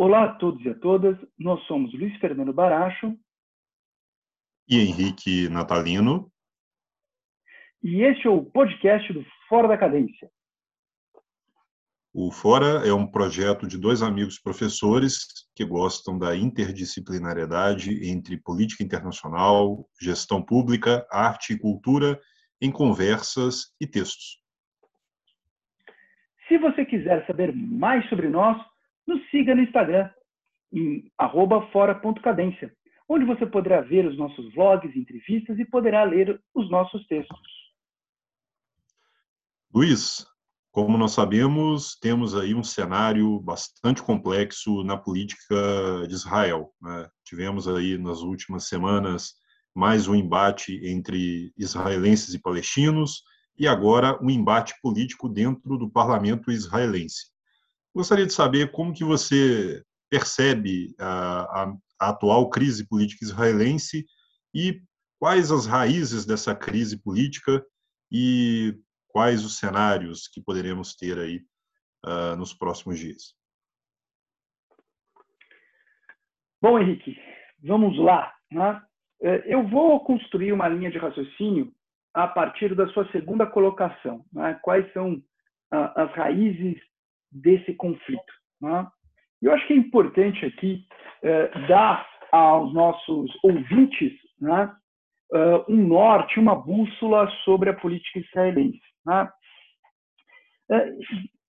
Olá a todos e a todas, nós somos Luiz Fernando Baracho e Henrique Natalino. E este é o podcast do Fora da Cadência. O Fora é um projeto de dois amigos professores que gostam da interdisciplinariedade entre política internacional, gestão pública, arte e cultura em conversas e textos. Se você quiser saber mais sobre nós, nos siga no Instagram, em fora.cadência, onde você poderá ver os nossos vlogs, entrevistas e poderá ler os nossos textos. Luiz, como nós sabemos, temos aí um cenário bastante complexo na política de Israel. Né? Tivemos aí nas últimas semanas mais um embate entre israelenses e palestinos, e agora um embate político dentro do parlamento israelense. Gostaria de saber como que você percebe a, a, a atual crise política israelense e quais as raízes dessa crise política e quais os cenários que poderemos ter aí uh, nos próximos dias. Bom, Henrique, vamos lá. Né? Eu vou construir uma linha de raciocínio a partir da sua segunda colocação. Né? Quais são as raízes desse conflito? Né? Eu acho que é importante aqui é, dar aos nossos ouvintes né, um norte, uma bússola sobre a política israelense. Né? É,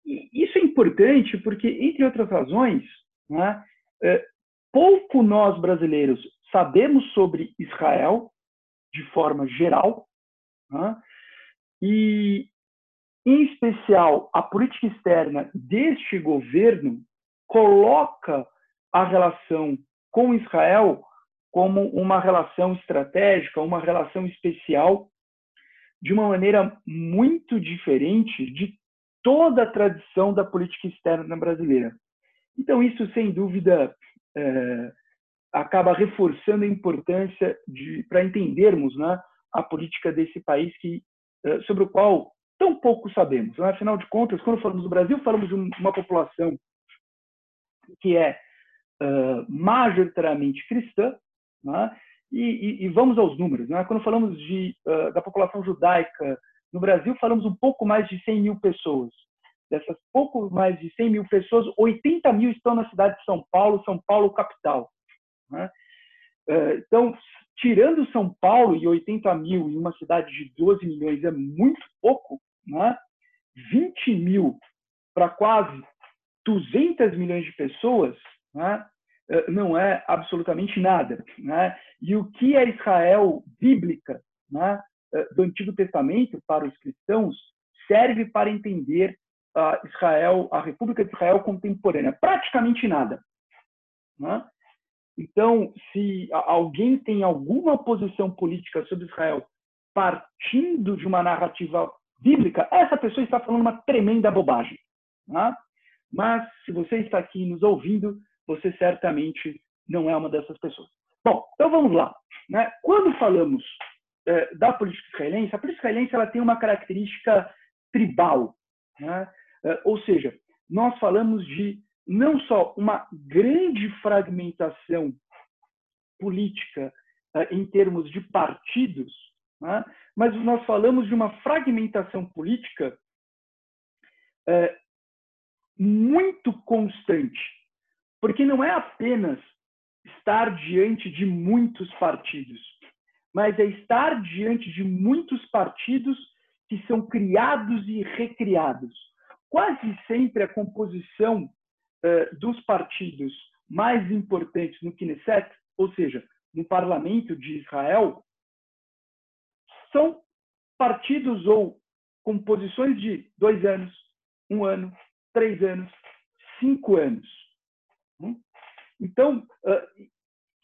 isso é importante porque, entre outras razões, né, é, pouco nós brasileiros sabemos sobre Israel de forma geral, né? E, em especial, a política externa deste governo coloca a relação com Israel como uma relação estratégica, uma relação especial, de uma maneira muito diferente de toda a tradição da política externa brasileira. Então, isso, sem dúvida, é, acaba reforçando a importância para entendermos né, a política desse país que, eh, sobre o qual tão pouco sabemos. Né? Afinal de contas, quando falamos do Brasil, falamos de uma população que é uh, majoritariamente cristã, né? e, e, e, vamos aos números. Né? Quando falamos de, uh, da população judaica no Brasil, falamos um pouco mais de 100 mil pessoas. Dessas pouco mais de 100 mil pessoas, 80 mil estão na cidade de São Paulo, São Paulo capital. Né? Então, tirando São Paulo e 80 mil em uma cidade de 12 milhões é muito pouco, né? 20 mil para quase 200 milhões de pessoas né? Eh, não é absolutamente nada. Né? E o que é Israel bíblica né? Eh, do Antigo Testamento para os cristãos serve para entender a Israel, a República de Israel contemporânea? Praticamente nada. Né? Então, se alguém tem alguma posição política sobre Israel partindo de uma narrativa bíblica, essa pessoa está falando uma tremenda bobagem. Né? Mas, se você está aqui nos ouvindo, você certamente não é uma dessas pessoas. Bom, então vamos lá. Né? Quando falamos é, da política israelense, a política israelense ela tem uma característica tribal. Né? É, ou seja, nós falamos de não só uma grande fragmentação política uh, em termos de partidos, né? mas nós falamos de uma fragmentação política uh, muito constante, porque não é apenas estar diante de muitos partidos, mas é estar diante de muitos partidos que são criados e recriados. Quase sempre a composição uh, dos partidos mais importantes no Knesset, ou seja, no parlamento de Israel, são partidos ou composições de dois anos, um ano, três anos, cinco anos. Hum? Então,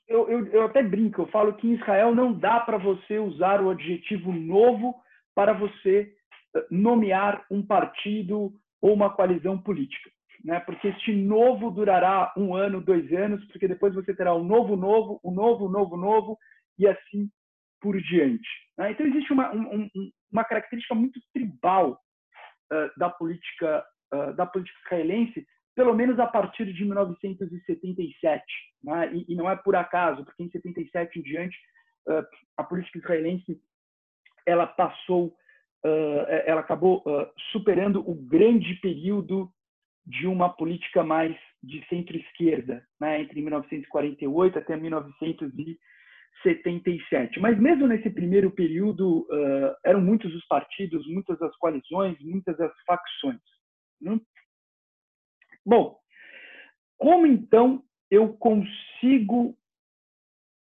eu, eu, eu, até brinco, eu falo que em Israel não dá para você usar o adjetivo novo para você nomear um partido ou uma coalizão política né? porque este novo durará um ano, dois anos, porque depois você terá um novo novo, um novo novo novo, e assim por diante. Né? Então, existe uma, um, uma característica muito tribal uh, da política uh, da política israelense pelo menos a partir de 1977. Né? E, e, não é por acaso, porque em 77 em diante, uh, a política israelense ela passou, ela acabou superando o grande período de uma política mais de centro-esquerda, né? entre 1948 até 1977. Mas mesmo nesse primeiro período, eram muitos os partidos, muitas as coalizões, muitas as facções. Né? Bom, como então eu consigo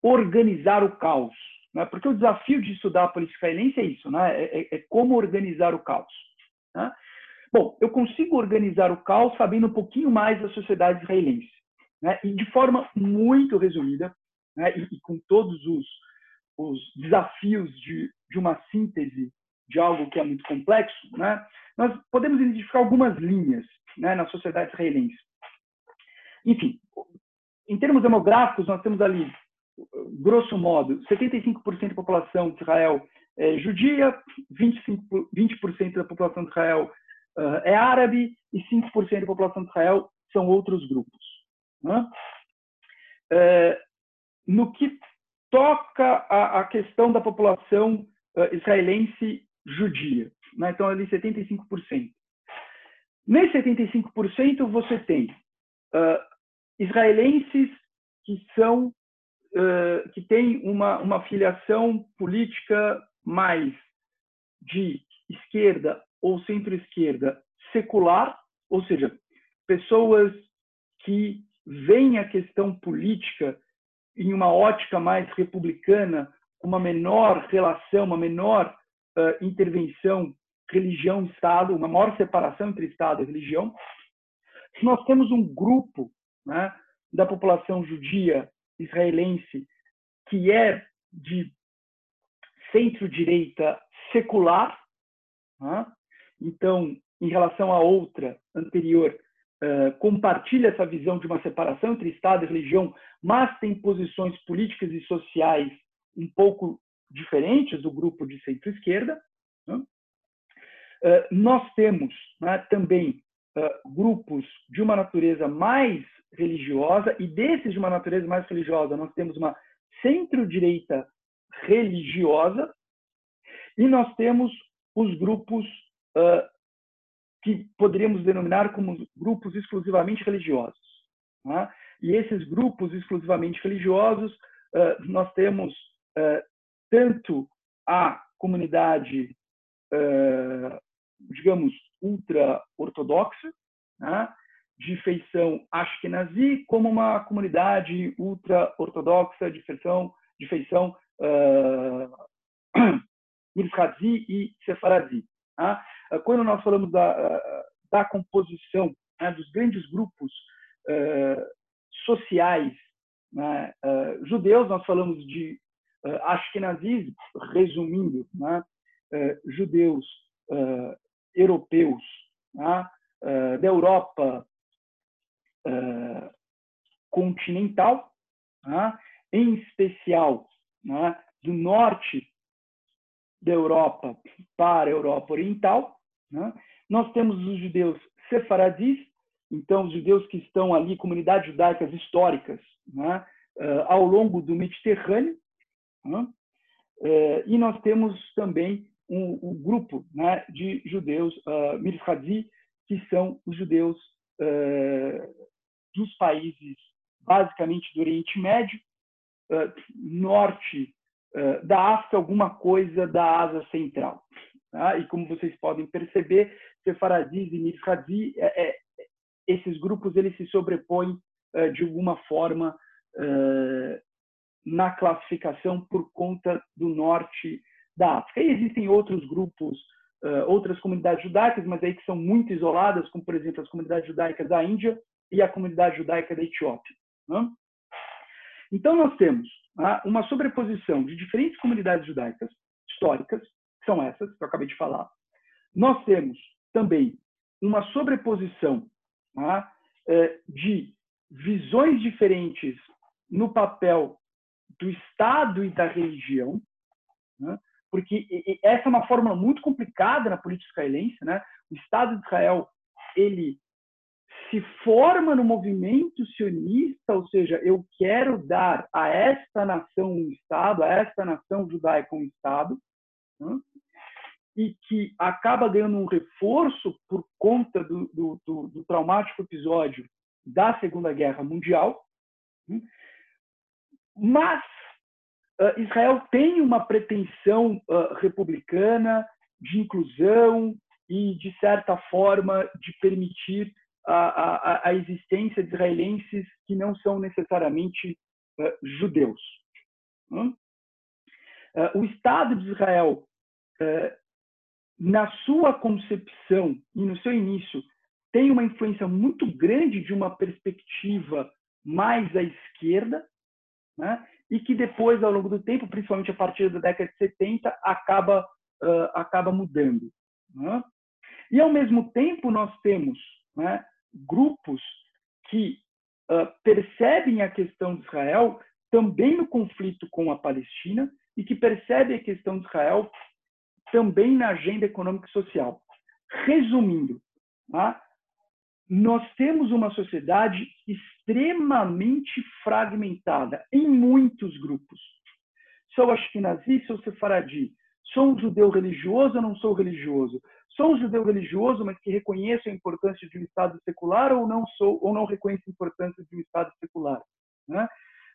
organizar o caos? Né? Porque o desafio de estudar a política israelense é isso, né? é, é, é como organizar o caos. Né? Bom, eu consigo organizar o caos sabendo um pouquinho mais da sociedade israelense. Né? E de forma muito resumida, né? e, e, com todos os, os desafios de, de uma síntese de algo que é muito complexo, né? nós podemos identificar algumas linhas né, na sociedade israelense. Enfim, em termos demográficos, nós temos ali, grosso modo, 75% da população de Israel é judia, 25%, 20 da população de Israel uh, é árabe e 5% da população de Israel são outros grupos. Né? É, no que toca à, questão da população uh, israelense judia, né? então ali 75%. Nesse 75%, você tem uh, israelenses que são uh, que têm uma, uma filiação política mais de esquerda ou centro-esquerda secular, ou seja, pessoas que veem a questão política em uma ótica mais republicana, uma menor relação, uma menor uh, intervenção religião e Estado, uma maior separação entre Estado e religião. Nós temos um grupo né, da população judia israelense que é de centro-direita secular. Né? Então, em relação à outra anterior, uh, compartilha essa visão de uma separação entre Estado e religião, mas tem posições políticas e sociais um pouco diferentes do grupo de centro-esquerda. Né? Eh, nós temos né, também uh, grupos de uma natureza mais religiosa, e desses de uma natureza mais religiosa, nós temos uma centro-direita religiosa, e nós temos os grupos uh, que poderíamos denominar como grupos exclusivamente religiosos. Né? E esses grupos exclusivamente religiosos, uh, nós temos uh, tanto a comunidade digamos, ultra-ortodoxa, né, de feição ashkenazi, como uma comunidade ultra-ortodoxa de feição, de feição uh, e Sefaradi. Né? Quando nós falamos da, da composição né, dos grandes grupos uh, sociais né, judeus, nós falamos de uh, Ashkenazis, resumindo, né, judeus europeus, né? da Europa continental, né? em especial né? do norte da Europa para a Europa Oriental. Né? Nós temos os judeus sefaradis, então os judeus que estão ali, comunidades judaicas históricas, né? uh, ao longo do Mediterrâneo. Né? e nós temos também um, um grupo né, de judeus uh, que são os judeus uh, dos países basicamente do Oriente Médio, uh, norte uh, da África, alguma coisa da Ásia Central. Tá? E como vocês podem perceber, Sefaradis e Mirhadzi, é, é, esses grupos eles se sobrepõem de alguma forma na classificação por conta do norte da África. E existem outros grupos, outras comunidades judaicas, mas aí que são muito isoladas, como, por exemplo, as comunidades judaicas da Índia e a comunidade judaica da Etiópia. Né? Então, nós temos uma sobreposição de diferentes comunidades judaicas históricas, que são essas que eu acabei de falar. Nós temos também uma sobreposição né, de visões diferentes no papel do Estado e da religião. Né? porque essa é uma fórmula muito complicada na política israelense, né? O Estado de Israel ele se forma no movimento sionista, ou seja, eu quero dar a esta nação um Estado, a esta nação judaica um Estado, né? e que acaba ganhando um reforço por conta do, do, do, do traumático episódio da Segunda Guerra Mundial. Né? Mas uh, Israel tem uma pretensão uh, republicana de inclusão e, de certa forma, de permitir a, a, a existência de israelenses que não são necessariamente uh, judeus. Uh, o Estado de Israel, uh, na sua concepção e no seu início, tem uma influência muito grande de uma perspectiva mais à esquerda, né? e que depois, ao longo do tempo, principalmente a partir da década de 70, acaba, acaba mudando. Né? E, ao mesmo tempo, nós temos né, grupos que uh, percebem a questão de Israel também no conflito com a Palestina e que percebem a questão de Israel também na agenda econômica e social. Resumindo, tá? nós temos uma sociedade extremamente fragmentada em muitos grupos. Sou ashkenazi, sou sefaradi, sou um judeu religioso ou não sou religioso? Sou um judeu religioso, mas que reconheço a importância de um Estado secular ou não sou ou não reconheço a importância de um Estado secular? Né?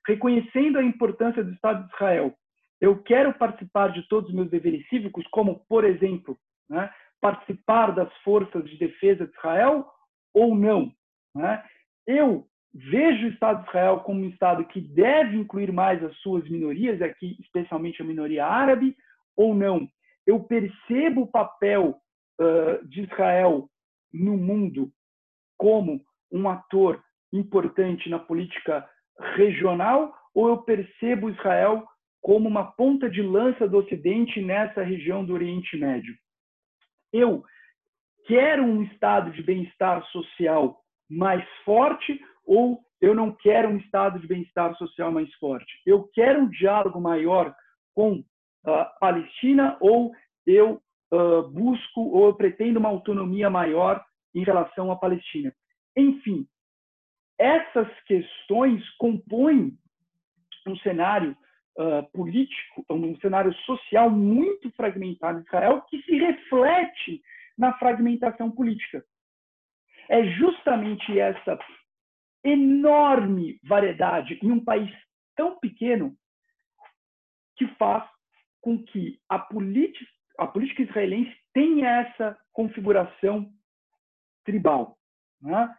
Reconhecendo a importância do Estado de Israel, eu quero participar de todos os meus deveres cívicos, como, por exemplo, né, participar das forças de defesa de Israel ou não? Né? Eu vejo o Estado de Israel como um Estado que deve incluir mais as suas minorias, aqui especialmente a minoria árabe, ou não? Eu percebo o papel uh, de Israel no mundo como um ator importante na política regional ou eu percebo Israel como uma ponta de lança do Ocidente nessa região do Oriente Médio? Eu quero um estado de bem-estar social mais forte ou eu não quero um estado de bem-estar social mais forte? Eu quero um diálogo maior com a Palestina ou eu uh, busco ou eu pretendo uma autonomia maior em relação à Palestina. Enfim, essas questões compõem um cenário uh, político, um cenário social muito fragmentado em Israel, que se reflete na fragmentação política. É justamente essa enorme variedade em um país tão pequeno que faz com que a, a política israelense tenha essa configuração tribal. Né?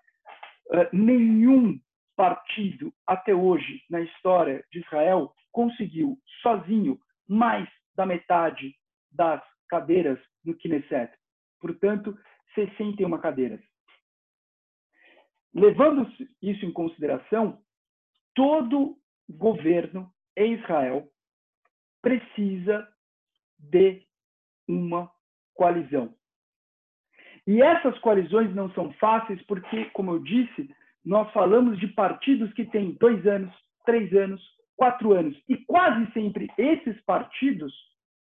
Uh, nenhum partido até hoje na história de Israel conseguiu sozinho mais da metade das cadeiras no Knesset. Portanto, 61 cadeiras. Levando isso em consideração, todo governo em Israel precisa de uma coalizão. E essas coalizões não são fáceis porque, como eu disse, nós falamos de partidos que têm dois anos, três anos, quatro anos. E quase sempre esses partidos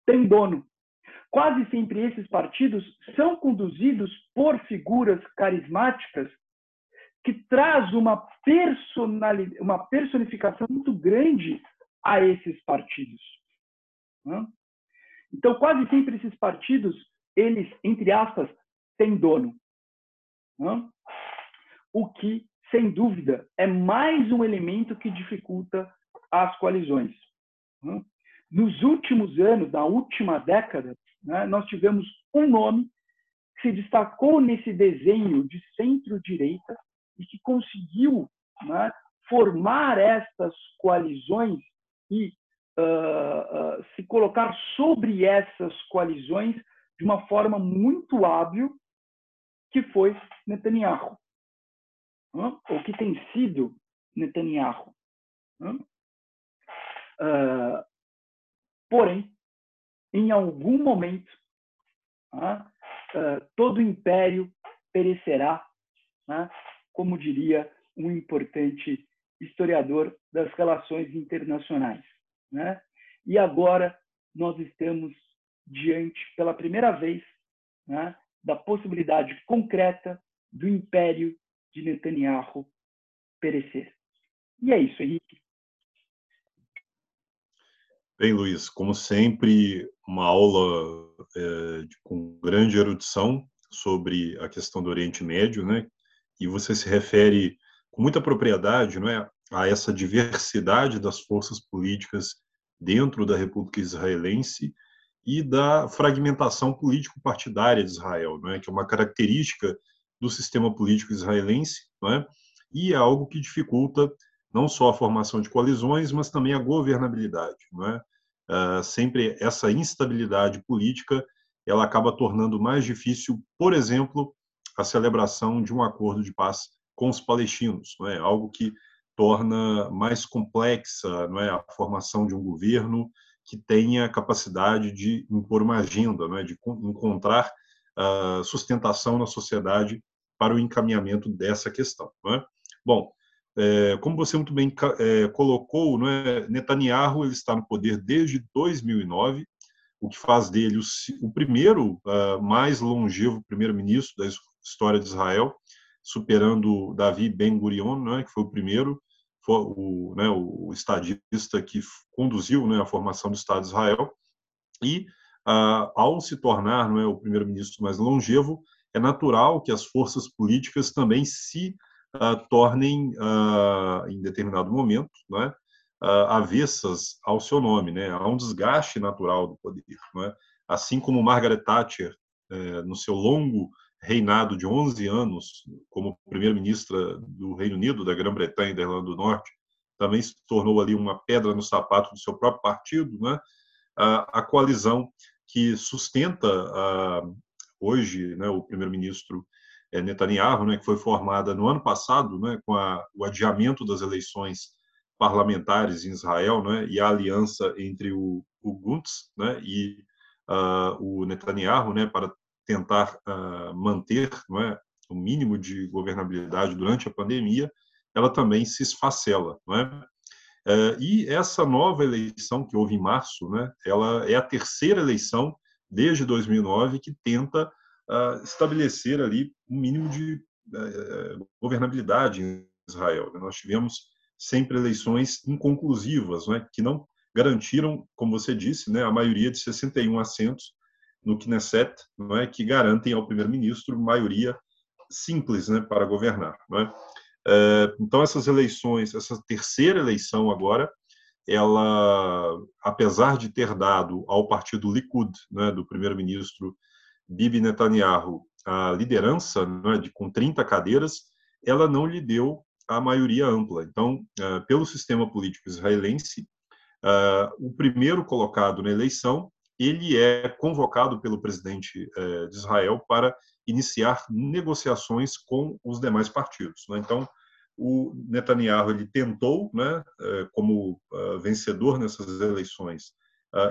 têm dono. Quase sempre esses partidos são conduzidos por figuras carismáticas que traz uma, personalidade, uma personificação muito grande a esses partidos. Né? Então, quase sempre esses partidos, eles, entre aspas, têm dono. Né? O que, sem dúvida, é mais um elemento que dificulta as coalizões. Né? Nos últimos anos, na última década, né, nós tivemos um nome que se destacou nesse desenho de centro-direita e que conseguiu né, formar estas coalizões e uh, se colocar sobre essas coalizões de uma forma muito hábil, que foi Netanyahu, ou que tem sido Netanyahu. Uh, porém, em algum momento, todo o império perecerá, como diria um importante historiador das relações internacionais. Né? E agora nós estamos diante, pela primeira vez, né, da possibilidade concreta do império de Netanyahu perecer. E é isso, Henrique. Bem, Luiz, como sempre, uma aula é, com grande erudição sobre a questão do Oriente Médio, né? E você se refere com muita propriedade, não é, a essa diversidade das forças políticas dentro da República Israelense e da fragmentação político-partidária de Israel, não é, que é uma característica do sistema político israelense, não é, e é algo que dificulta não só a formação de coalizões, mas também a governabilidade, não é? Uh, sempre essa instabilidade política ela acaba tornando mais difícil, por exemplo, a celebração de um acordo de paz com os palestinos, não é? Algo que torna mais complexa, não é, a formação de um governo que tenha capacidade de impor uma agenda, não é, de encontrar uh, sustentação na sociedade para o encaminhamento dessa questão. Não é? Bom, é, como você muito bem é, colocou, não é, Netanyahu ele está no poder desde 2009, o que faz dele o, o primeiro uh, mais longevo primeiro-ministro da história de Israel, superando Davi Ben Gurion, né, que foi o primeiro, o, né, o estadista que conduziu né, a formação do Estado de Israel. E, uh, ao se tornar não é, o primeiro-ministro mais longevo, é natural que as forças políticas também se uh, tornem, uh, em determinado momento, não é, avessas ao seu nome. Né? Há um desgaste natural do poder. Não é? Assim como Margaret Thatcher, eh, no seu longo reinado de 11 anos como primeira-ministra do Reino Unido, da Grã-Bretanha e da Irlanda do Norte, também se tornou ali uma pedra no sapato do seu próprio partido, né? a, coalizão que sustenta hoje né, o primeiro-ministro é, Netanyahu, né, que foi formada no ano passado, né, com a, o adiamento das eleições parlamentares em Israel, né, e a aliança entre o, o Guntz né, e uh, o Netanyahu, né, para tentar uh, manter não é, o mínimo de governabilidade durante a pandemia, ela também se esfacela. Não é? Uh, e essa nova eleição que houve em março, né, ela é a terceira eleição desde 2009 que tenta uh, estabelecer ali um mínimo de uh, governabilidade em Israel. Nós tivemos sempre eleições inconclusivas, né, que não garantiram, como você disse, né, a maioria de 61 assentos no Knesset, não é, que garantem ao primeiro-ministro maioria simples, né, para governar, não é? é? Então essas eleições, essa terceira eleição agora, ela, apesar de ter dado ao partido Likud, né, do primeiro-ministro Bibi Netanyahu, a liderança, né, de com 30 cadeiras, ela não lhe deu a maioria ampla. Então, é, pelo sistema político israelense, é, o primeiro colocado na eleição ele é convocado pelo presidente eh, de Israel para iniciar negociações com os demais partidos. Né? Então, o Netanyahu ele tentou, né, eh, como ah, vencedor nessas eleições,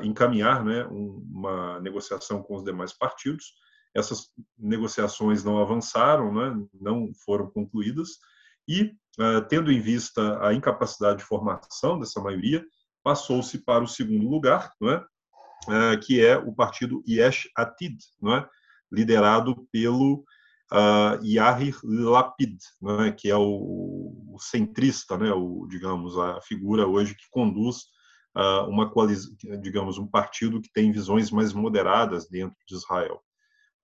encaminhar né, uma negociação com os demais partidos. Essas negociações não avançaram, né, não foram concluídas, e, tendo em vista a incapacidade de formação dessa maioria, passou-se para o segundo lugar, né, que é o partido Yesh Atid, não é? liderado pelo uh, Yair Lapid, não é? que é o, centrista, né? o, digamos, a figura hoje que conduz uh, uma digamos, um partido que tem visões mais moderadas dentro de Israel.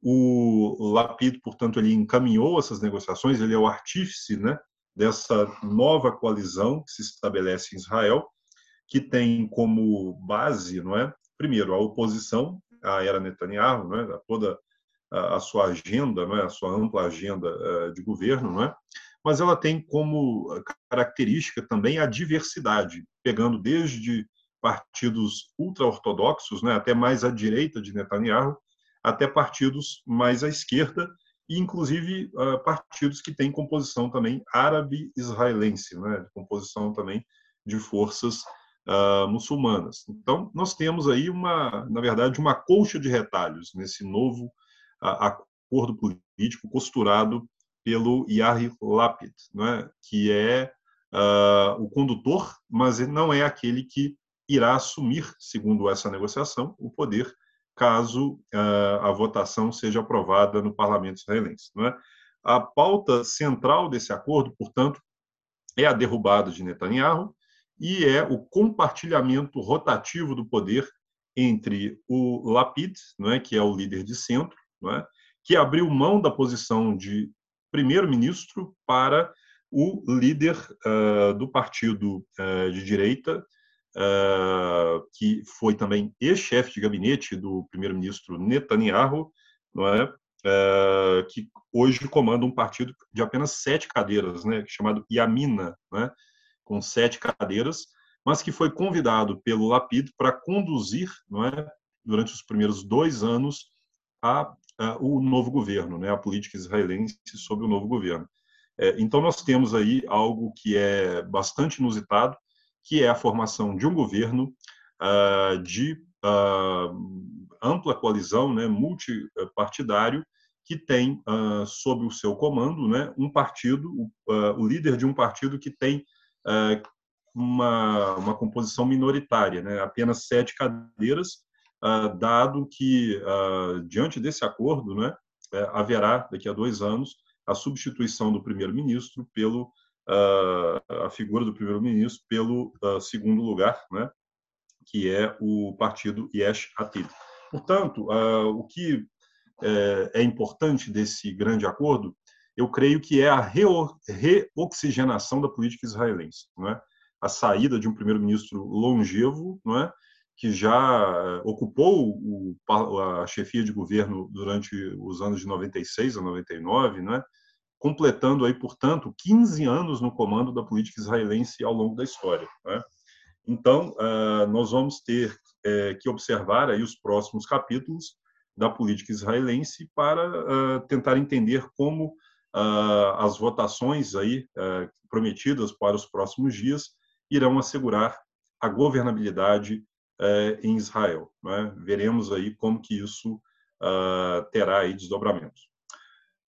O Lapid, portanto, ele encaminhou essas negociações, ele é o artífice né, dessa nova coalizão que se estabelece em Israel, que tem como base não é, primeiro, a oposição à era Netanyahu, né, a toda a, sua agenda, né, a sua ampla agenda uh, de governo, né, mas ela tem como característica também a diversidade, pegando desde partidos ultra-ortodoxos, né, até mais à direita de Netanyahu, até partidos mais à esquerda, e inclusive uh, partidos que têm composição também árabe-israelense, né, composição também de forças uh, muçulmanas. Então, nós temos aí uma, na verdade, uma colcha de retalhos nesse novo uh, acordo político costurado pelo Yair Lapid, é? que é uh, o condutor, mas não é aquele que irá assumir, segundo essa negociação, o poder caso a votação seja aprovada no parlamento israelense. Não é? A pauta central desse acordo, portanto, é a derrubada de Netanyahu e é o compartilhamento rotativo do poder entre o Lapid, não é, que é o líder de centro, não é, que abriu mão da posição de primeiro-ministro para o líder uh, do partido uh, de direita, uh, que foi também ex-chefe de gabinete do primeiro-ministro Netanyahu, não é? que hoje comanda um partido de apenas sete cadeiras, né, chamado Yamina, né, com sete cadeiras, mas que foi convidado pelo Lapid para conduzir, não é, durante os primeiros dois anos, a, a, o novo governo, né, a política israelense sobre o novo governo. É, então, nós temos aí algo que é bastante inusitado, que é a formação de um governo uh, de uh, ampla coalizão, né, multipartidário, que tem uh, sob o seu comando né, um partido, o líder de um partido que tem uma, uma composição minoritária, né? apenas sete cadeiras, uh, dado que, uh, diante desse acordo, né, é, haverá, daqui a dois anos, a substituição do primeiro-ministro pelo uh, a figura do primeiro-ministro pelo segundo lugar, né, que é o partido Yesh Atid. Portanto, o que é, é importante desse grande acordo, eu creio que é a reoxigenação da política israelense. Não é? a saída de um primeiro-ministro longevo, não é? que já eh, ocupou o, a chefia de governo durante os anos de 96 a 99, não é? completando aí, portanto, 15 anos no comando da política israelense ao longo da história. É? Então, uh, nós vamos ter uh, que observar aí os próximos capítulos da política israelense para tentar entender como as votações aí prometidas para os próximos dias irão assegurar a governabilidade eh, em Israel. É? Veremos aí como que isso uh, terá aí desdobramentos.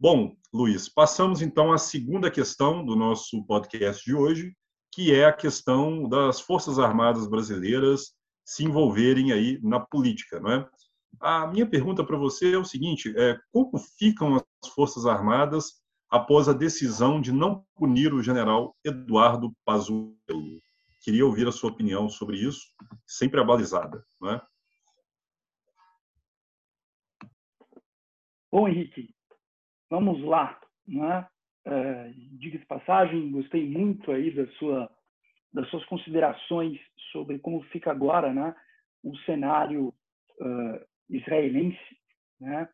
Bom, Luiz, passamos então à segunda questão do nosso podcast de hoje, que é a questão das Forças Armadas brasileiras se envolverem aí na política, não é? A minha pergunta para você é o seguinte: é, como ficam as Forças Armadas após a decisão de não punir o general Eduardo Pazuello? Queria ouvir a sua opinião sobre isso, sempre abalizada. Né? Bom, Henrique, vamos lá. Né? É, Diga de passagem, gostei muito aí da sua, das suas considerações sobre como fica agora né, o cenário uh, israelense né,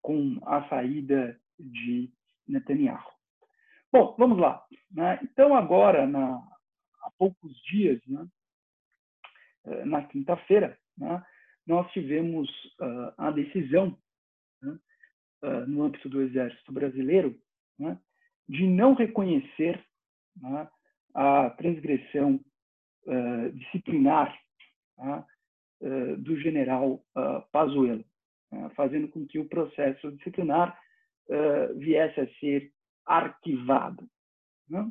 com a saída de Netanyahu. Bom, vamos lá. Né? Então, agora, na há poucos dias, né, eh, na quinta-feira, né, nós tivemos uh, a decisão né, uh, no âmbito do Exército Brasileiro né, de não reconhecer né, a transgressão uh, disciplinar do general Pazuello, fazendo com que o processo disciplinar viesse a ser arquivado. Né.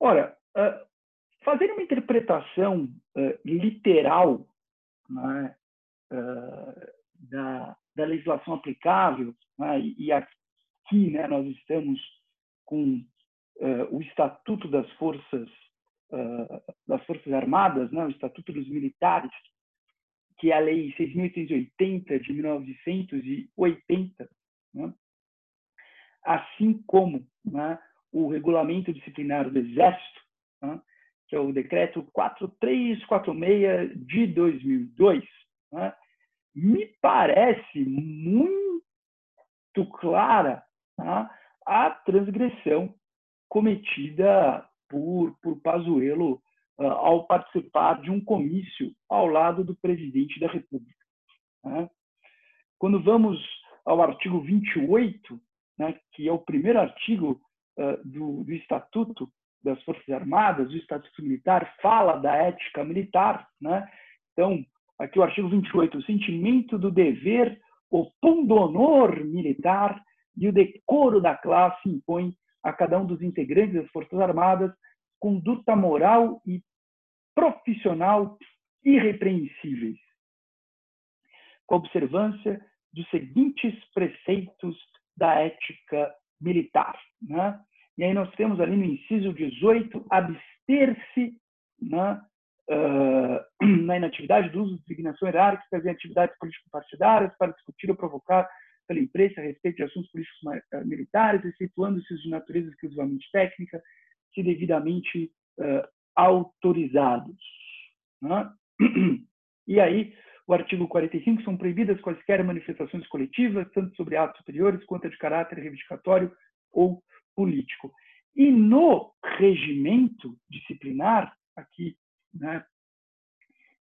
Ora, Uh, fazer uma interpretação uh, literal né, da, da, legislação aplicável, né, e aqui né, nós estamos com o Estatuto das Forças das Forças Armadas, né, o Estatuto dos Militares, que é a Lei 6.880 de 1980, né, assim como né, o Regulamento Disciplinar do Exército, né, que é o decreto 4346 de 2002, né, me parece muito clara né, a transgressão cometida por, por Pazuello uh, ao participar de um comício ao lado do presidente da República. Né. Quando vamos ao artigo 28, né, que é o primeiro artigo uh, do, do Estatuto das Forças Armadas, o Estatuto Militar fala da ética militar, né? Então, aqui o artigo 28, o sentimento do dever, o pundonor militar e o decoro da classe impõe a cada um dos integrantes das Forças Armadas conduta moral e profissional irrepreensíveis, com observância dos seguintes preceitos da ética militar. Né? E aí nós temos ali no inciso 18, abster-se né, uh, na inatividade do uso de designação hierárquica em atividades político-partidárias para discutir ou provocar pela imprensa a respeito de assuntos políticos uh, militares, excetuando-se de natureza exclusivamente técnica, se devidamente uh, autorizados. Né? E aí, o artigo 45, são proibidas quaisquer manifestações coletivas, tanto sobre atos superiores quanto de caráter reivindicatório ou político. E no regimento disciplinar, aqui, né,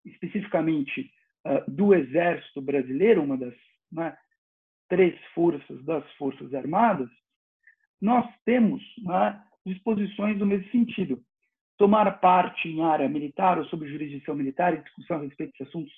especificamente uh, do Exército Brasileiro, uma das né, três forças das Forças Armadas, nós temos né, disposições no mesmo sentido. Tomar parte em área militar ou sob jurisdição militar em discussão a respeito de assuntos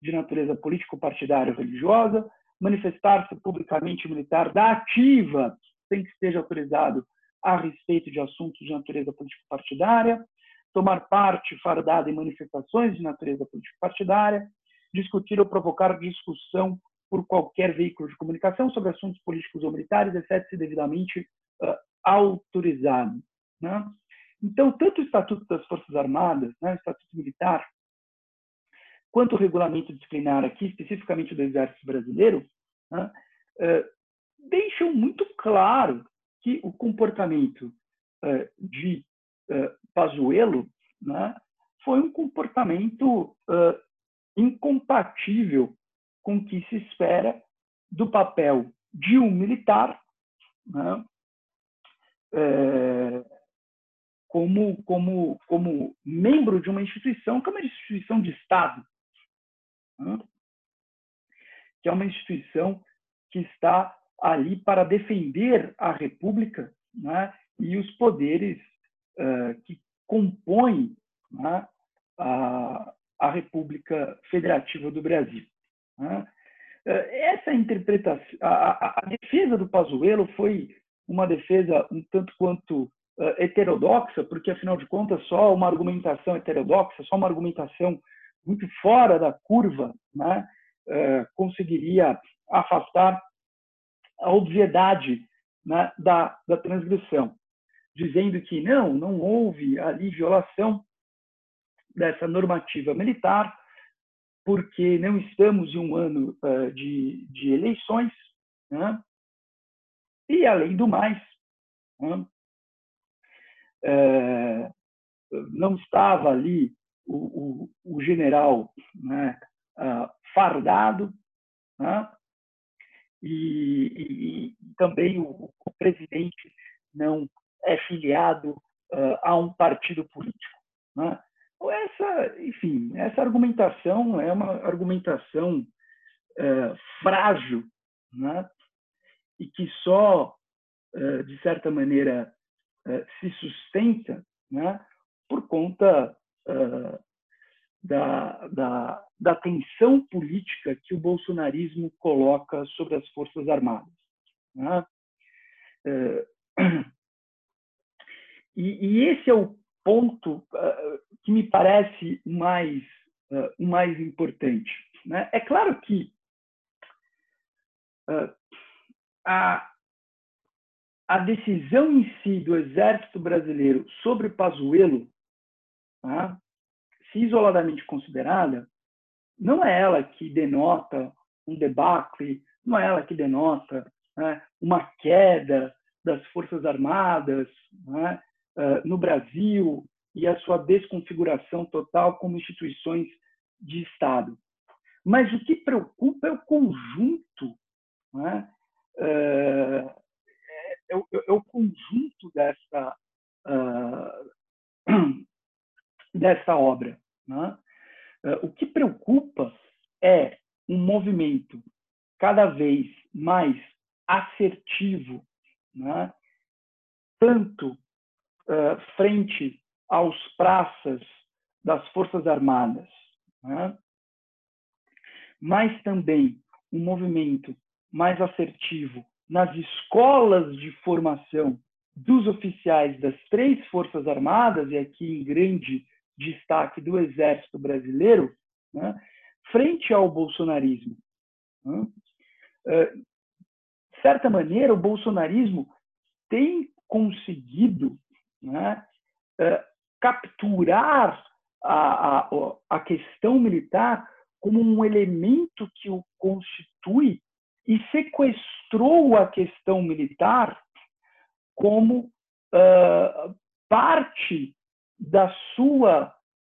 de natureza político-partidária ou religiosa, manifestar-se publicamente militar da ativa, sem que esteja autorizado a respeito de assuntos de natureza político-partidária, tomar parte fardada em manifestações de natureza político-partidária, discutir ou provocar discussão por qualquer veículo de comunicação sobre assuntos políticos ou militares, exceto se devidamente uh, autorizado. Né? Então, tanto o Estatuto das Forças Armadas, né, o Estatuto Militar, quanto o regulamento disciplinar aqui, especificamente do Exército Brasileiro, né, uh, deixam muito claro que o comportamento uh, de uh, Pazuello né, foi um comportamento incompatível com o que se espera do papel de um militar né, é, como, como, como membro de uma instituição que é uma instituição de Estado, né, que é uma instituição que está ali para defender a República né, e os poderes uh, que compõem né, a, a, República Federativa do Brasil. Né. Uh, essa interpretação, a, a, defesa do Pazuello foi uma defesa um tanto quanto uh, heterodoxa, porque afinal de contas só uma argumentação heterodoxa, só uma argumentação muito fora da curva, né, conseguiria afastar a obviedade né, da, da transgressão, dizendo que não, não houve ali violação dessa normativa militar, porque não estamos em um ano uh, de, de, eleições, né? e além do mais, né? uh, não estava ali o, o, o general né, uh, fardado, né? e, e, também o, o, presidente não é filiado uh, a um partido político. Né? Então, essa, enfim, essa argumentação é uma argumentação uh, frágil, né? e que só, de certa maneira, se sustenta né? por conta da, da, da tensão política que o bolsonarismo coloca sobre as Forças Armadas. Né? E, e, esse é o ponto que me parece mais, uh, o mais importante. Né? É claro que a, a decisão em si do Exército Brasileiro sobre Pazuello né, se isoladamente considerada, não é ela que denota um debacle, não é ela que denota né, uma queda das Forças Armadas né, uh, no Brasil e a sua desconfiguração total como instituições de Estado. Mas o que preocupa é o conjunto, né, uh, é, é, é, o conjunto dessa, uh, dessa obra. Né? Eh, o que preocupa é um movimento cada vez mais assertivo, né? tanto uh, frente aos praças das Forças Armadas, né? mas também um movimento mais assertivo nas escolas de formação dos oficiais das três Forças Armadas, e aqui em grande destaque do Exército Brasileiro, né, frente ao bolsonarismo. Né, de certa maneira, o bolsonarismo tem conseguido né, uh, capturar a, a, a questão militar como um elemento que o constitui e sequestrou a questão militar como uh, parte da sua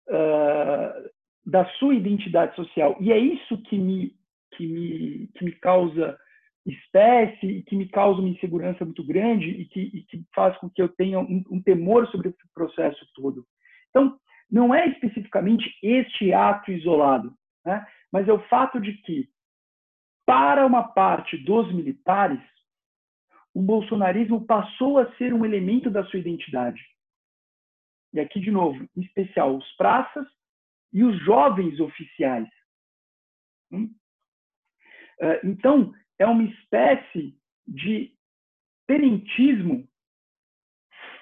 uh, da sua identidade social e é isso que me que me que me causa espécie e que me causa uma insegurança muito grande e que, e que faz com que eu tenha um, um temor sobre esse processo todo então não é especificamente este ato isolado né? mas é o fato de que para uma parte dos militares o bolsonarismo passou a ser um elemento da sua identidade. E aqui, de novo, em especial, os praças e os jovens oficiais. Hum? Eh, então, é uma espécie de tenentismo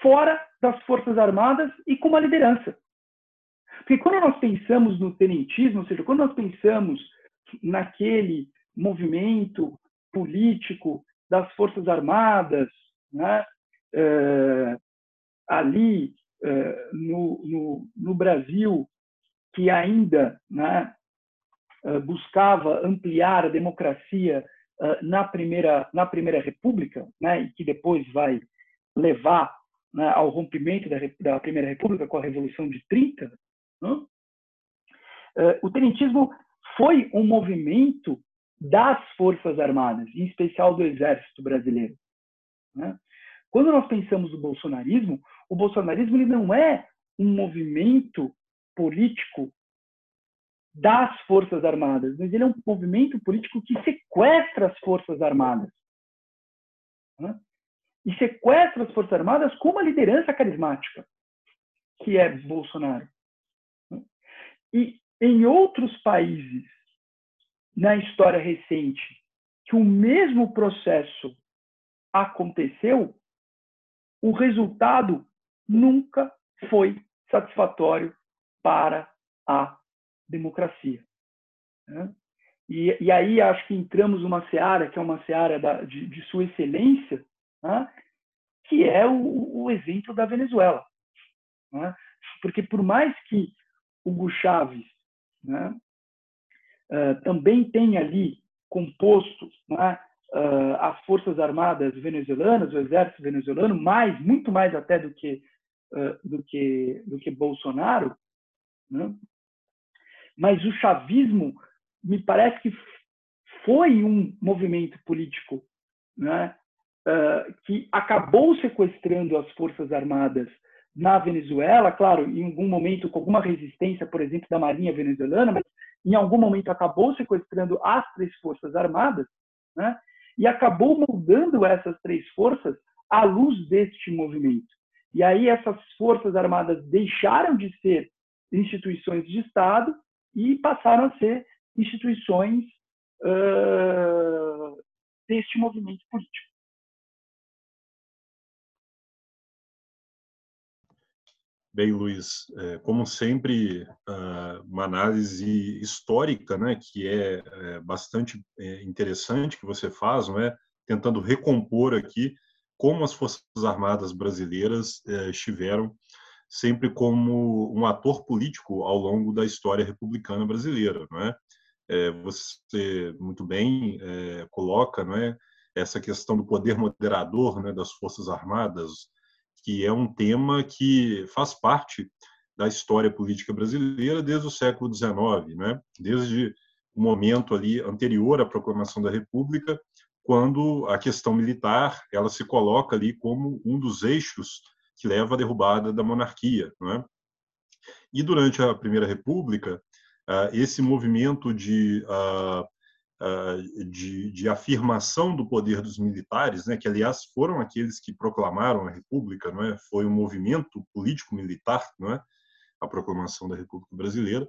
fora das Forças Armadas e com uma liderança. Porque quando nós pensamos no tenentismo, ou seja, quando nós pensamos naquele movimento político das Forças Armadas, né? é, ali é, no, no, no, Brasil, que ainda né, é, buscava ampliar a democracia na primeira, na primeira República, né, e que depois vai levar né, ao rompimento da, da, Primeira República com a Revolução de 30, né, o tenentismo foi um movimento das Forças Armadas, em especial do Exército Brasileiro. Né? Quando nós pensamos no bolsonarismo, o bolsonarismo ele não é um movimento político das Forças Armadas, mas ele é um movimento político que sequestra as Forças Armadas. Né? E sequestra as Forças Armadas com uma liderança carismática, que é Bolsonaro. Né? E em outros países na história recente que o mesmo processo aconteceu, o resultado nunca foi satisfatório para a democracia. Né? E, e, aí acho que entramos numa seara que é uma seara da, de, de, sua excelência, né? que é o, o, exemplo da Venezuela. Né? Porque por mais que Hugo Chávez né, uh, também tem ali composto uh, as forças armadas venezuelanas, o exército venezuelano, mais, muito mais até do que do que do que Bolsonaro, né? mas o chavismo me parece que foi um movimento político né, que acabou sequestrando as forças armadas na Venezuela, claro, em algum momento com alguma resistência, por exemplo, da Marinha venezuelana, mas em algum momento acabou sequestrando as três forças armadas, né? e acabou moldando essas três forças à luz deste movimento. E aí essas forças armadas deixaram de ser instituições de Estado e passaram a ser instituições uh, deste movimento político. Bem, Luiz, é, como sempre, uma análise histórica, né, que é, é bastante é, interessante que você faz, não é? Tentando recompor aqui como as Forças Armadas brasileiras estiveram sempre como um ator político ao longo da história republicana brasileira, não é? Você muito bem coloca, não é? Essa questão do poder moderador, né, das Forças Armadas, que é um tema que faz parte da história política brasileira desde o século XIX, né? desde o momento ali anterior à proclamação da República, quando a questão militar ela se coloca ali como um dos eixos que leva à derrubada da monarquia, não é? E durante a Primeira República, ah, esse movimento de ah, ah, de, de, afirmação do poder dos militares, né, que aliás foram aqueles que proclamaram a República, não é? Foi um movimento político-militar, não é? A proclamação da República Brasileira.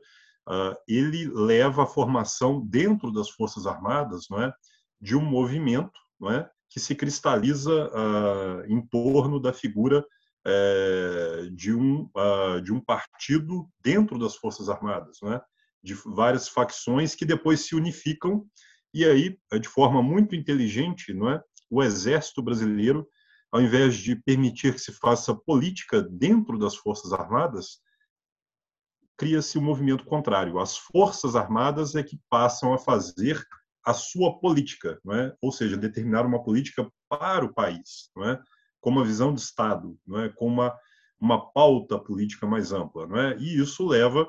Ele leva a formação dentro das Forças Armadas, não é? De um movimento, não é? Que se cristaliza uh, em torno da figura uh, de um de um partido dentro das Forças Armadas, não é? de várias facções que depois se unificam e aí, de forma muito inteligente, não é? o exército brasileiro, ao invés de permitir que se faça política dentro das Forças Armadas, cria-se o um movimento contrário. As Forças Armadas é que passam a fazer a sua política, é? ou seja, determinar uma política para o país, é? com uma visão de Estado, é? com uma, uma pauta política mais ampla. É? E isso leva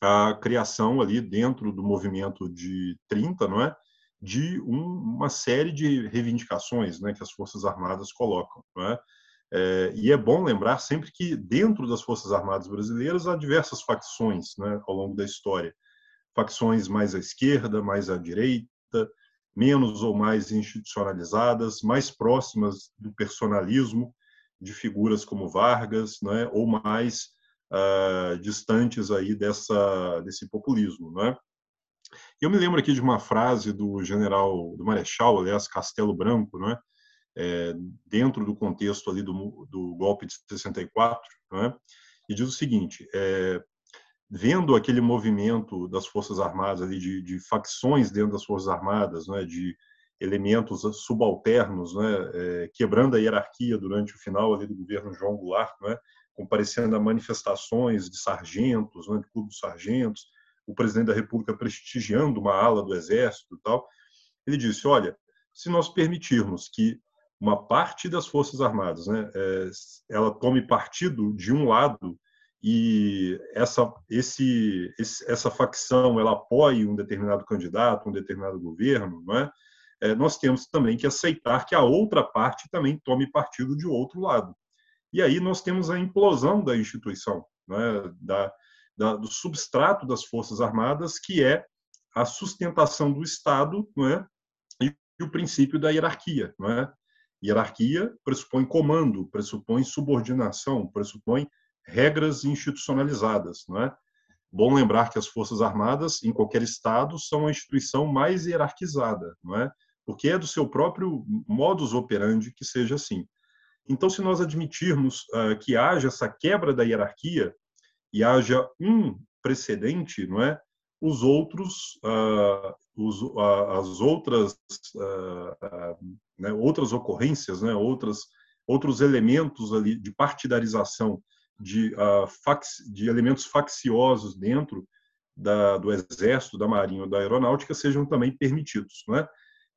à criação ali dentro do movimento de 30, não é? de um, uma série de reivindicações né, que as Forças Armadas colocam. É, e é bom lembrar sempre que dentro das Forças Armadas brasileiras há diversas facções né, ao longo da história facções mais à esquerda, mais à direita, menos ou mais institucionalizadas, mais próximas do personalismo de figuras como Vargas, né, ou mais uh, distantes aí dessa desse populismo, né? Eu me lembro aqui de uma frase do general, do Marechal, aliás, Castelo Branco, né? É, dentro do contexto ali do, do golpe de 64, né? e diz o seguinte: é, vendo aquele movimento das Forças Armadas, ali, de, de facções dentro das Forças Armadas, né, de elementos subalternos, né, é, quebrando a hierarquia durante o final ali do governo João Goulart, né, comparecendo a manifestações de sargentos, né, de clube de sargentos, o presidente da República prestigiando uma ala do Exército e tal, ele disse, olha, se nós permitirmos que uma parte das Forças Armadas, né, é, ela tome partido de um lado e essa, esse, essa facção ela apoia um determinado candidato, um determinado governo, não é? é? nós temos também que aceitar que a outra parte também tome partido de outro lado. E aí nós temos a implosão da instituição, é? da, da, do substrato das Forças Armadas, que é a sustentação do Estado é? e, o princípio da hierarquia. É? Hierarquia pressupõe comando, pressupõe subordinação, pressupõe regras institucionalizadas, não é? Bom lembrar que as Forças Armadas, em qualquer estado, são a instituição mais hierarquizada, não é? Porque é do seu próprio modus operandi que seja assim. Então, se nós admitirmos uh, que haja essa quebra da hierarquia e haja um precedente, não é? Os outros, uh, os, uh, as outras, né, outras ocorrências, né, outras, outros elementos ali de partidarização de, uh, fax, de elementos facciosos dentro da, do Exército, da Marinha ou da Aeronáutica sejam também permitidos. Não é?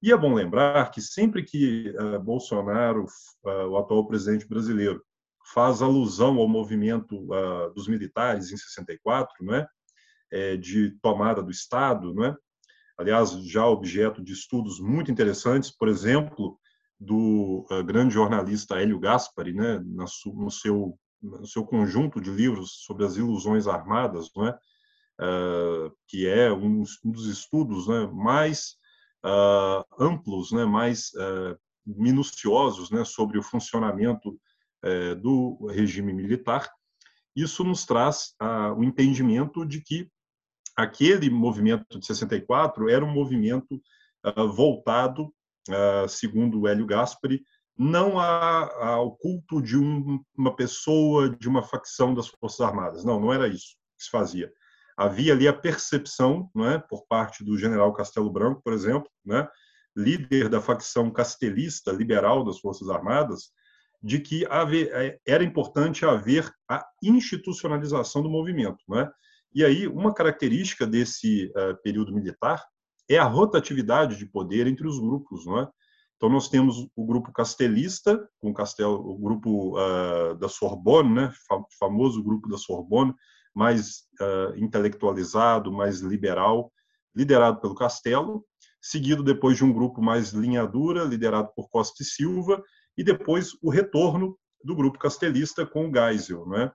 E é bom lembrar que sempre que uh, Bolsonaro, uh, o atual presidente brasileiro, faz alusão ao movimento dos militares em 64, não é? de tomada do Estado, não é? aliás, já objeto de estudos muito interessantes, por exemplo, do grande jornalista Hélio Gaspari, né, no seu no seu conjunto de livros sobre as ilusões armadas, não é? Uh, que é um, dos estudos né, mais uh, amplos, né, mais uh, minuciosos né, sobre o funcionamento eh, do regime militar. Isso nos traz o entendimento de que aquele movimento de 64 era um movimento voltado, segundo Hélio Gaspari, não ao culto de um, uma pessoa, de uma facção das Forças Armadas. Não, não era isso que se fazia. Havia ali a percepção, é, por parte do general Castelo Branco, por exemplo, né, líder da facção castelista liberal das Forças Armadas, de que haver, é, era importante haver a institucionalização do movimento. Né? E aí, uma característica desse uh, período militar é a rotatividade de poder entre os grupos. Não é? Então nós temos o grupo castelista, com o Castelo, o grupo uh, da Sorbonne, né, famoso grupo da Sorbonne, mais uh, intelectualizado, mais liberal, liderado pelo Castelo, seguido depois de um grupo mais linha dura, liderado por Costa e Silva, e depois o retorno do grupo castelista com o Geisel, né?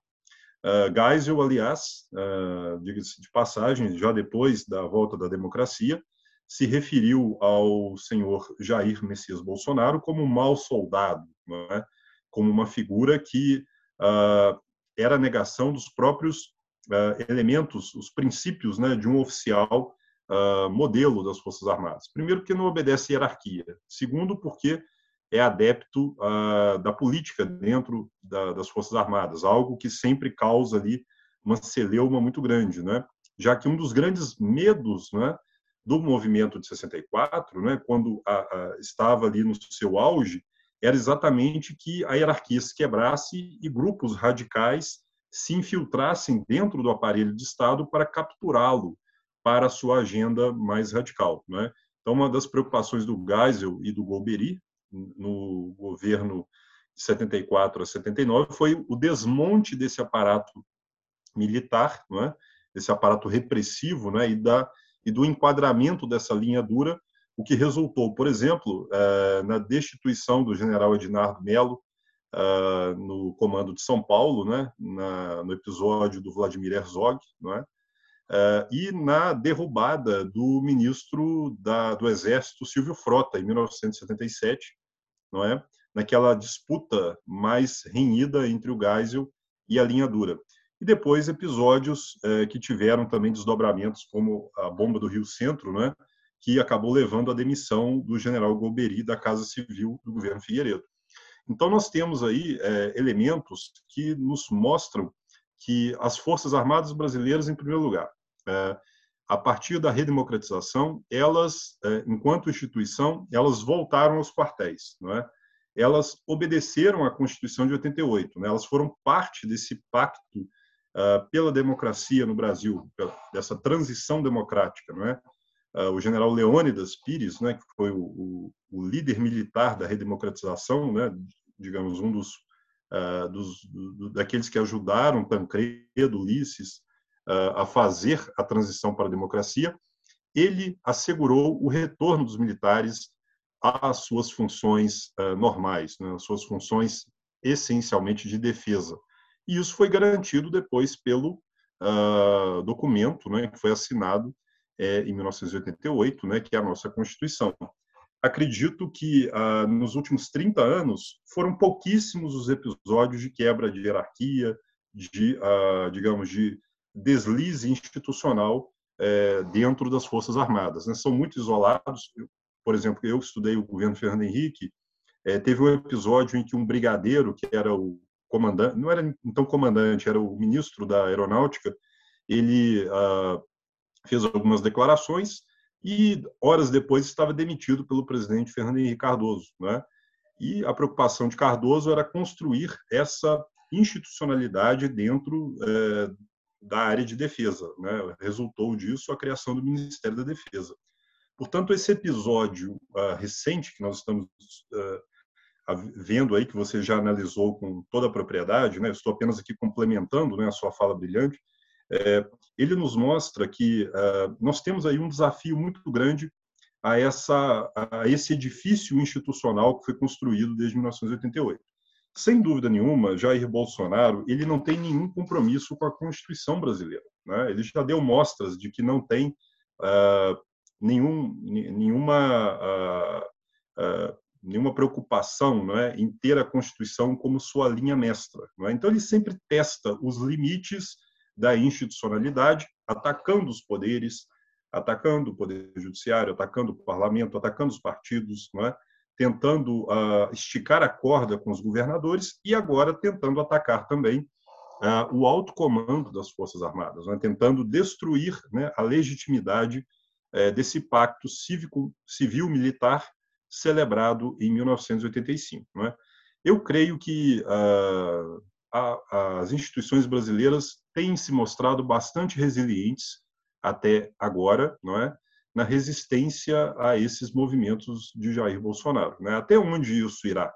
Uh, Geisel, aliás, uh, diga-se de passagem, já depois da volta da democracia, se referiu ao senhor Jair Messias Bolsonaro como um mau soldado, é? como uma figura que uh, era negação dos próprios uh, elementos, os princípios né, de um oficial uh, modelo das Forças Armadas. Primeiro, porque não obedece hierarquia. Segundo, porque é adepto da política dentro da, das Forças Armadas, algo que sempre causa ali uma celeuma muito grande, né? já que um dos grandes medos né, do movimento de 64, né, quando a, a, estava ali no seu auge, era exatamente que a hierarquia se quebrasse e grupos radicais se infiltrassem dentro do aparelho de Estado para capturá-lo para a sua agenda mais radical. Né? Então, uma das preocupações do Geisel e do Golbery no governo de 74 a 79 foi o desmonte desse aparato militar, né? desse aparato repressivo né? e, da, e do enquadramento dessa linha dura, o que resultou, por exemplo, eh, na destituição do general Ednardo Melo eh, no comando de São Paulo, né? no episódio do Vladimir Herzog, né? Uh, e na derrubada do ministro do Exército, Silvio Frota, em 1977, não é? naquela disputa mais renhida entre o Geisel e a linha dura. E depois episódios uh, que tiveram também desdobramentos, como a bomba do Rio Centro, né? que acabou levando à demissão do general Golbery da Casa Civil do governo Figueiredo. Então, nós temos aí uh, elementos que nos mostram que as Forças Armadas brasileiras, em primeiro lugar, é, a partir da redemocratização, elas, é, enquanto instituição, elas voltaram aos quartéis, não é? Elas obedeceram à Constituição de 88, né? Elas foram parte desse pacto pela democracia no Brasil, dessa transição democrática, não é? Uh, o general Leônidas Pires, né, que foi o, o, o líder militar da redemocratização, né, digamos um dos, uh, dos do, daqueles que ajudaram Tancredo, Ulisses, a fazer a transição para a democracia, ele assegurou o retorno dos militares às suas funções normais, né, às suas funções essencialmente de defesa. E isso foi garantido depois pelo uh, documento né, que foi assinado é, em 1988, né, que é a nossa Constituição. Acredito que uh, nos últimos 30 anos foram pouquíssimos os episódios de quebra de hierarquia, de, uh, digamos, de deslize institucional é, dentro das Forças Armadas. Né? São muito isolados. Por exemplo, eu estudei o governo Fernando Henrique, é, teve um episódio em que um brigadeiro, que era o comandante, não era então comandante, era o ministro da Aeronáutica, ele ah, fez algumas declarações e horas depois estava demitido pelo presidente Fernando Henrique Cardoso, né? E a preocupação de Cardoso era construir essa institucionalidade dentro é, da área de defesa. Né? Resultou disso a criação do Ministério da Defesa. Portanto, esse episódio uh, recente que nós estamos uh, vendo aí, que você já analisou com toda a propriedade, né? estou apenas aqui complementando né, a sua fala brilhante, é, ele nos mostra que uh, nós temos aí um desafio muito grande a, essa, a esse edifício institucional que foi construído desde 1988 sem dúvida nenhuma, Jair Bolsonaro ele não tem nenhum compromisso com a Constituição brasileira. Né? Ele já deu mostras de que não tem uh, nenhum, nenhuma, uh, nenhuma preocupação né, em ter a Constituição como sua linha mestra. É? Então, ele sempre testa os limites da institucionalidade, atacando os poderes, atacando o poder judiciário, atacando o parlamento, atacando os partidos, não é? tentando uh, esticar a corda com os governadores e agora tentando atacar também uh, o alto comando das Forças Armadas, né, tentando destruir né, a legitimidade uh, desse pacto civil-militar celebrado em 1985. Né? Eu creio que ah, a, as instituições brasileiras têm se mostrado bastante resilientes até agora, não é? na resistência a esses movimentos de Jair Bolsonaro. Né? Até onde isso irá?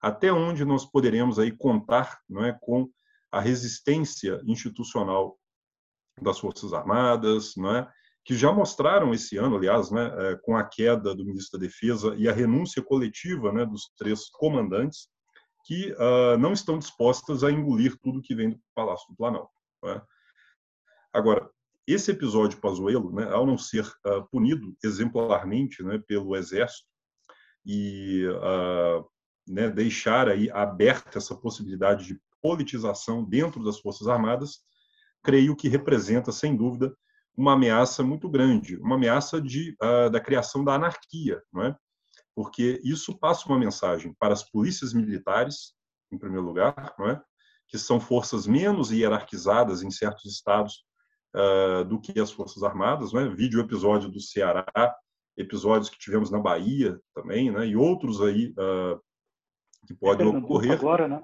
Até onde nós poderemos aí contar não é, com a resistência institucional das Forças Armadas, não é, que já mostraram esse ano, aliás, né, é, com a queda do ministro da Defesa e a renúncia coletiva né, dos três comandantes, que uh, não estão dispostas a engolir tudo que vem do Palácio do Planalto. É? Agora, esse episódio Pazuello, né, ao não ser uh, punido exemplarmente né, pelo Exército e uh, né, deixar aí aberta essa possibilidade de politização dentro das Forças Armadas, creio que representa, sem dúvida, uma ameaça muito grande, uma ameaça de, uh, da criação da anarquia, não é? porque isso passa uma mensagem para as polícias militares, em primeiro lugar, não é? que são forças menos hierarquizadas em certos estados uh, do que as Forças Armadas, né? Vídeo episódio do Ceará, episódios que tivemos na Bahia também, né? E outros aí uh, que podem ocorrer. Agora, né?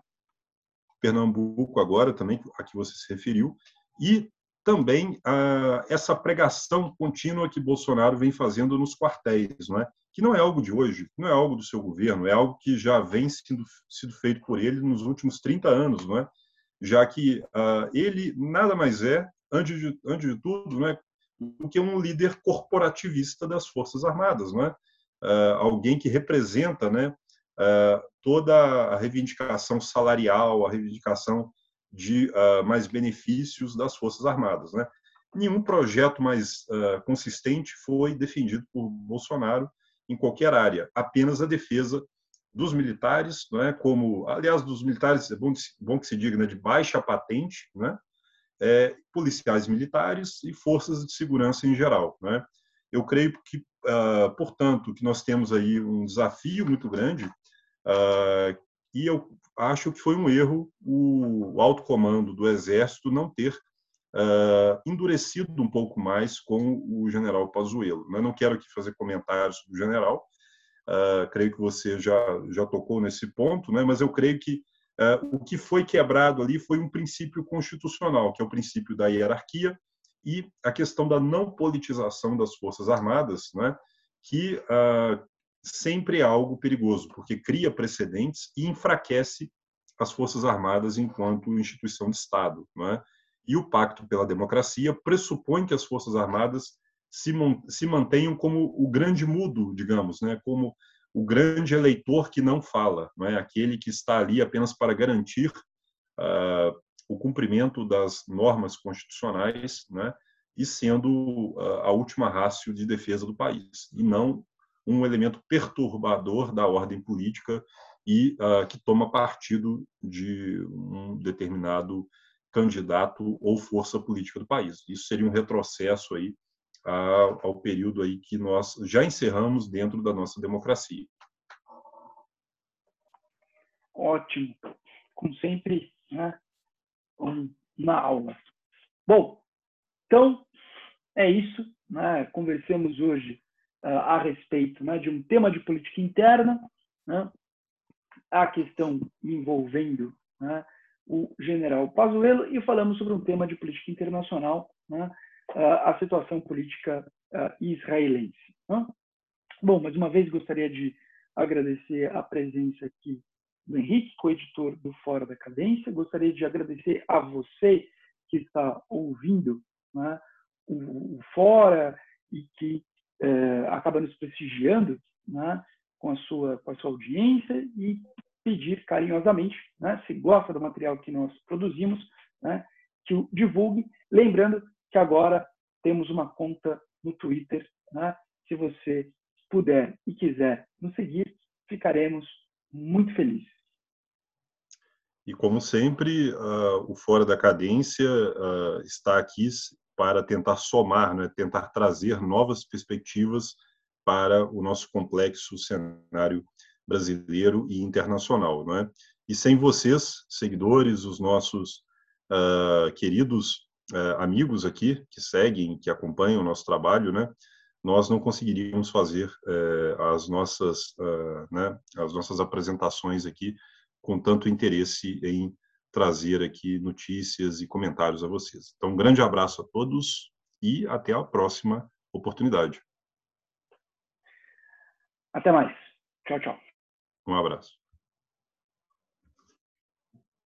Pernambuco agora também, a que você se referiu. E também uh, essa pregação contínua que Bolsonaro vem fazendo nos quartéis, não é? que não é algo de hoje, não é algo do seu governo, é algo que já vem sendo sido feito por ele nos últimos 30 anos, não é? já que uh, ele nada mais é, antes de, antes de tudo, não é? do que um líder corporativista das Forças Armadas, não é? Uh, alguém que representa né, uh, toda a reivindicação salarial, a reivindicação de uh, mais benefícios das Forças Armadas. Né? Nenhum projeto mais uh, consistente foi defendido por Bolsonaro em qualquer área, apenas a defesa dos militares, não é? como, aliás, dos militares, é bom, bom que se diga, né? de baixa patente, né? É, policiais militares e forças de segurança em geral. Né? Eu creio que, uh, portanto, que nós temos aí um desafio muito grande uh, e eu acho que foi um erro o alto comando do Exército não ter uh, endurecido um pouco mais com o general Pazuello. Eu não quero aqui fazer comentários sobre o general, uh, creio que você já, já tocou nesse ponto, né? mas eu creio que uh, o que foi quebrado ali foi um princípio constitucional, que é o princípio da hierarquia e a questão da não politização das Forças Armadas, né? que sempre é algo perigoso, porque cria precedentes e enfraquece as Forças Armadas enquanto instituição de Estado. É? E o Pacto pela Democracia pressupõe que as Forças Armadas se, se mantenham como o grande mudo, digamos, né? como o grande eleitor que não fala, não é? aquele que está ali apenas para garantir uh, o cumprimento das normas constitucionais né? e sendo uh, a última rácio de defesa do país, e não um elemento perturbador da ordem política e uh, que toma partido de um determinado candidato ou força política do país. Isso seria um retrocesso aí uh, ao período aí que nós já encerramos dentro da nossa democracia. Ótimo, como sempre, né? na aula. Bom, então é isso. Né? Conversamos hoje a respeito né, de um tema de política interna, né, a questão envolvendo né, o general Pazuello e falamos sobre um tema de política internacional, né, a situação política israelense. Né. Bom, mais uma vez gostaria de agradecer a presença aqui do Henrique, co-editor do Fora da Cadência. Gostaria de agradecer a você que está ouvindo né, o, o Fora e que é, acaba nos prestigiando né, com, a sua, com a sua audiência e pedir carinhosamente, né, se gosta do material que nós produzimos, né, que o divulgue. Lembrando que agora temos uma conta no Twitter. Né, se você puder e quiser nos seguir, ficaremos muito felizes. E como sempre, uh, o Fora da Cadência uh, está aqui para tentar somar, né, tentar trazer novas perspectivas para o nosso complexo cenário brasileiro e internacional. Né? E sem vocês, seguidores, os nossos uh, queridos uh, amigos aqui que seguem, que acompanham o nosso trabalho, né, nós não conseguiríamos fazer uh, as nossas, né, as nossas apresentações aqui com tanto interesse em trazer aqui notícias e comentários a vocês. Então, um grande abraço a todos e até a próxima oportunidade. Até mais. Tchau, tchau. Um abraço.